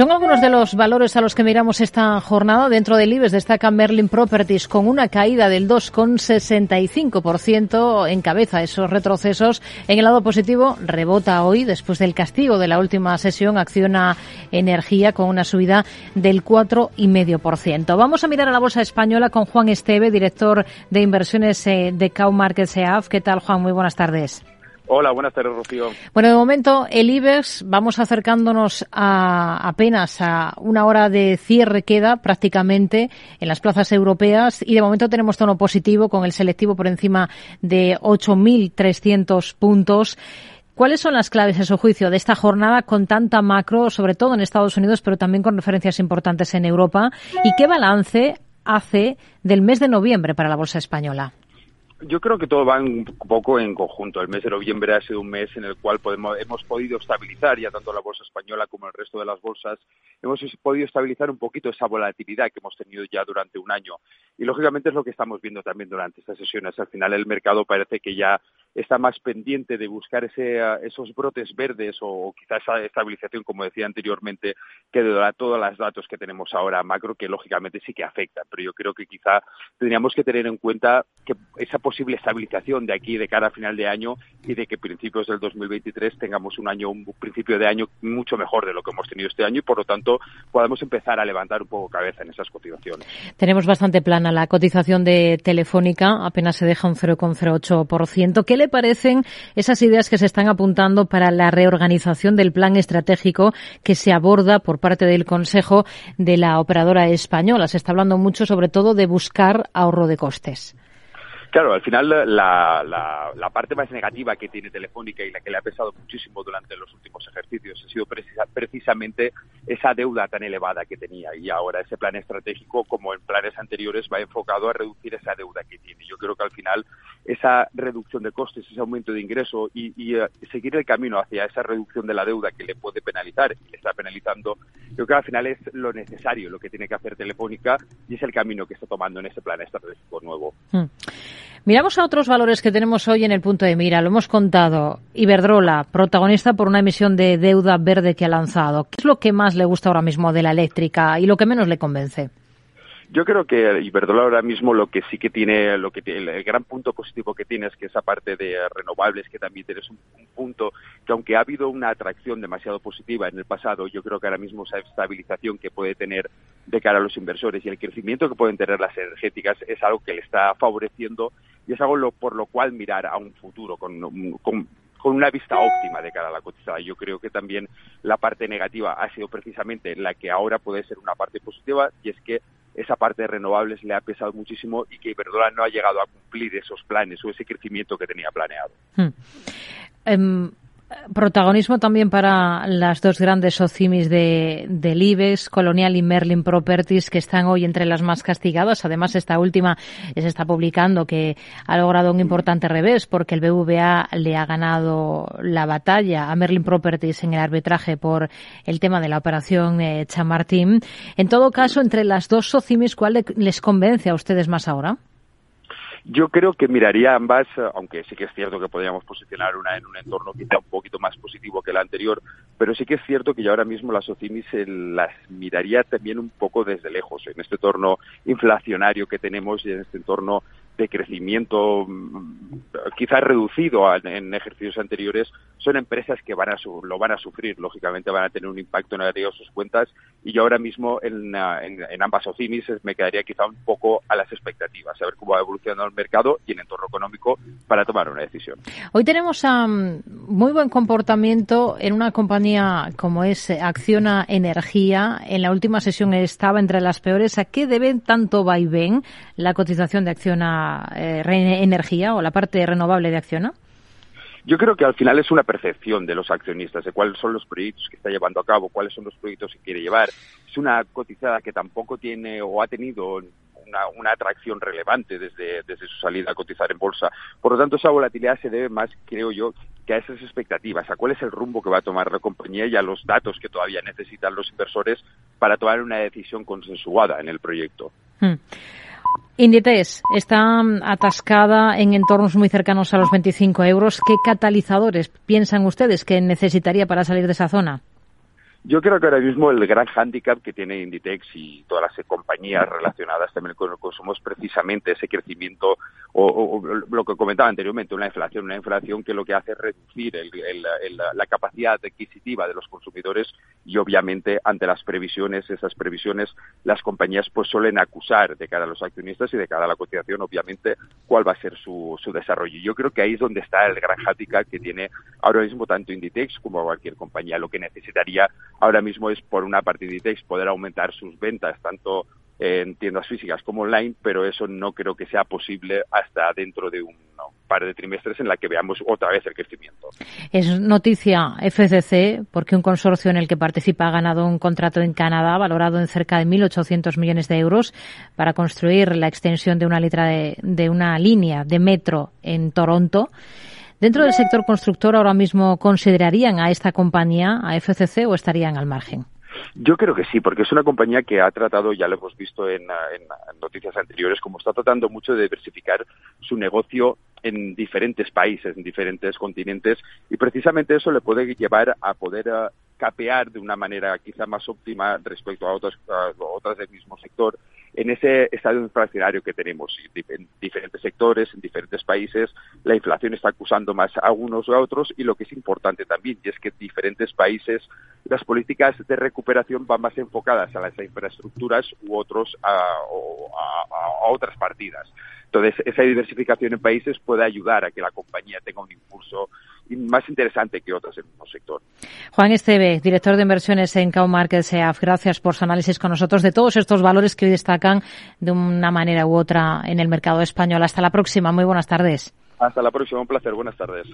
Son algunos de los valores a los que miramos esta jornada. Dentro del IBEX destaca Merlin Properties con una caída del 2,65% en cabeza esos retrocesos. En el lado positivo, rebota hoy después del castigo de la última sesión, acciona energía con una subida del 4,5%. Vamos a mirar a la bolsa española con Juan Esteve, director de inversiones eh, de Cow Markets EAF. ¿Qué tal, Juan? Muy buenas tardes. Hola, buenas tardes, Rocío. Bueno, de momento el IBEX, vamos acercándonos a apenas a una hora de cierre queda prácticamente en las plazas europeas y de momento tenemos tono positivo con el selectivo por encima de 8.300 puntos. ¿Cuáles son las claves, a su juicio, de esta jornada con tanta macro, sobre todo en Estados Unidos, pero también con referencias importantes en Europa? ¿Y qué balance hace del mes de noviembre para la bolsa española? Yo creo que todo va un poco en conjunto. El mes de noviembre ha sido un mes en el cual podemos, hemos podido estabilizar, ya tanto la bolsa española como el resto de las bolsas, hemos podido estabilizar un poquito esa volatilidad que hemos tenido ya durante un año. Y lógicamente es lo que estamos viendo también durante estas sesiones. Al final el mercado parece que ya está más pendiente de buscar ese, esos brotes verdes o, quizás esa estabilización, como decía anteriormente, que de todos los datos que tenemos ahora macro, que lógicamente sí que afectan. Pero yo creo que quizá tendríamos que tener en cuenta que esa posible estabilización de aquí de cara a final de año y de que principios del 2023 tengamos un año, un principio de año mucho mejor de lo que hemos tenido este año y por lo tanto podamos empezar a levantar un poco cabeza en esas cotizaciones. Tenemos bastante plana la cotización de Telefónica, apenas se deja un 0,08%. ¿Qué le parecen esas ideas que se están apuntando para la reorganización del plan estratégico que se aborda por parte del Consejo de la operadora española? Se está hablando mucho sobre todo de buscar ahorro de costes. Claro, al final la, la, la, parte más negativa que tiene Telefónica y la que le ha pesado muchísimo durante los últimos ejercicios ha sido precisamente esa deuda tan elevada que tenía y ahora ese plan estratégico, como en planes anteriores, va enfocado a reducir esa deuda que tiene. Yo creo que al final esa reducción de costes, ese aumento de ingreso y, y uh, seguir el camino hacia esa reducción de la deuda que le puede penalizar y le está penalizando, yo creo que al final es lo necesario, lo que tiene que hacer Telefónica y es el camino que está tomando en ese plan estratégico nuevo. Hmm. Miramos a otros valores que tenemos hoy en el punto de mira. Lo hemos contado. Iberdrola, protagonista por una emisión de deuda verde que ha lanzado. ¿Qué es lo que más le gusta ahora mismo de la eléctrica y lo que menos le convence? Yo creo que Iberdrola ahora mismo lo que sí que tiene, lo que el gran punto positivo que tiene es que esa parte de renovables que también tienes un, punto que aunque ha habido una atracción demasiado positiva en el pasado, yo creo que ahora mismo esa estabilización que puede tener de cara a los inversores y el crecimiento que pueden tener las energéticas es algo que le está favoreciendo y es algo por lo cual mirar a un futuro con con una vista óptima de cara a la cotizada. Yo creo que también la parte negativa ha sido precisamente la que ahora puede ser una parte positiva y es que esa parte de renovables le ha pesado muchísimo y que Iberdrola no ha llegado a cumplir esos planes o ese crecimiento que tenía planeado. Hmm. Em, Protagonismo también para las dos grandes socimis de, del IBEX, Colonial y Merlin Properties, que están hoy entre las más castigadas. Además, esta última se está publicando que ha logrado un importante revés porque el BVA le ha ganado la batalla a Merlin Properties en el arbitraje por el tema de la operación eh, Chamartín. En todo caso, entre las dos socimis, ¿cuál les convence a ustedes más ahora? Yo creo que miraría ambas, aunque sí que es cierto que podríamos posicionar una en un entorno quizá un poquito más positivo que la anterior, pero sí que es cierto que yo ahora mismo las OCIMIS las miraría también un poco desde lejos, en este entorno inflacionario que tenemos y en este entorno de crecimiento mm, quizás reducido en ejercicios anteriores son empresas que van a lo van a sufrir, lógicamente van a tener un impacto negativo en sus cuentas y yo ahora mismo en, en, ambas OCIMIS me quedaría quizá un poco a las expectativas, a ver cómo va evolucionando el mercado y el entorno económico para tomar una decisión. Hoy tenemos um, muy buen comportamiento en una compañía como es Acciona Energía. En la última sesión estaba entre las peores. ¿A qué deben tanto vaivén la cotización de Acciona eh, energía o la parte renovable de Acciona? Yo creo que al final es una percepción de los accionistas de cuáles son los proyectos que está llevando a cabo, cuáles son los proyectos que quiere llevar. Es una cotizada que tampoco tiene o ha tenido una, una, atracción relevante desde, desde su salida a cotizar en bolsa. Por lo tanto, esa volatilidad se debe más, creo yo, que a esas expectativas, a cuál es el rumbo que va a tomar la compañía y a los datos que todavía necesitan los inversores para tomar una decisión consensuada en el proyecto. Hmm. Inditex está atascada en entornos muy cercanos a los 25 euros. ¿Qué catalizadores piensan ustedes que necesitaría para salir de esa zona? Yo creo que ahora mismo el gran hándicap que tiene Inditex y todas las compañías relacionadas también con el consumo es precisamente ese crecimiento o, lo que comentaba anteriormente, una inflación, una inflación que lo que hace es reducir la capacidad adquisitiva de los consumidores y obviamente ante las previsiones, esas previsiones, las compañías pues suelen acusar de cara a los accionistas y de cara a la cotización, obviamente, cuál va a ser su, su desarrollo. Yo creo que ahí es donde está el gran hándicap que tiene ahora mismo tanto Inditex como cualquier compañía. Lo que necesitaría ahora mismo es, por una parte, Inditex poder aumentar sus ventas, tanto en tiendas físicas como online, pero eso no creo que sea posible hasta dentro de un par de trimestres en la que veamos otra vez el crecimiento. Es noticia FCC porque un consorcio en el que participa ha ganado un contrato en Canadá valorado en cerca de 1.800 millones de euros para construir la extensión de una, de, de una línea de metro en Toronto. Dentro del sector constructor ahora mismo considerarían a esta compañía, a FCC, o estarían al margen. Yo creo que sí, porque es una compañía que ha tratado, ya lo hemos visto en, noticias anteriores, como está tratando mucho de diversificar su negocio en diferentes países, en diferentes continentes, y precisamente eso le puede llevar a poder eh, capear de una manera quizá más óptima respecto a otras, a otras del mismo sector en ese estadio inflacionario que tenemos en diferentes sectores, en diferentes países, la inflación está acusando más a unos o a otros y lo que es importante también y es que en diferentes países las políticas de recuperación van más enfocadas a las infraestructuras u otros a, a otras partidas. Entonces, esa diversificación en países puede ayudar a que la compañía tenga un impulso más interesante que otras en el mismo sector. Juan Esteve, director de inversiones en Cow Markets EAF, gracias por su análisis con nosotros de todos estos valores que hoy destacan de una manera u otra en el mercado español. Hasta la próxima. Muy buenas tardes. Hasta la próxima. Un placer. Buenas tardes.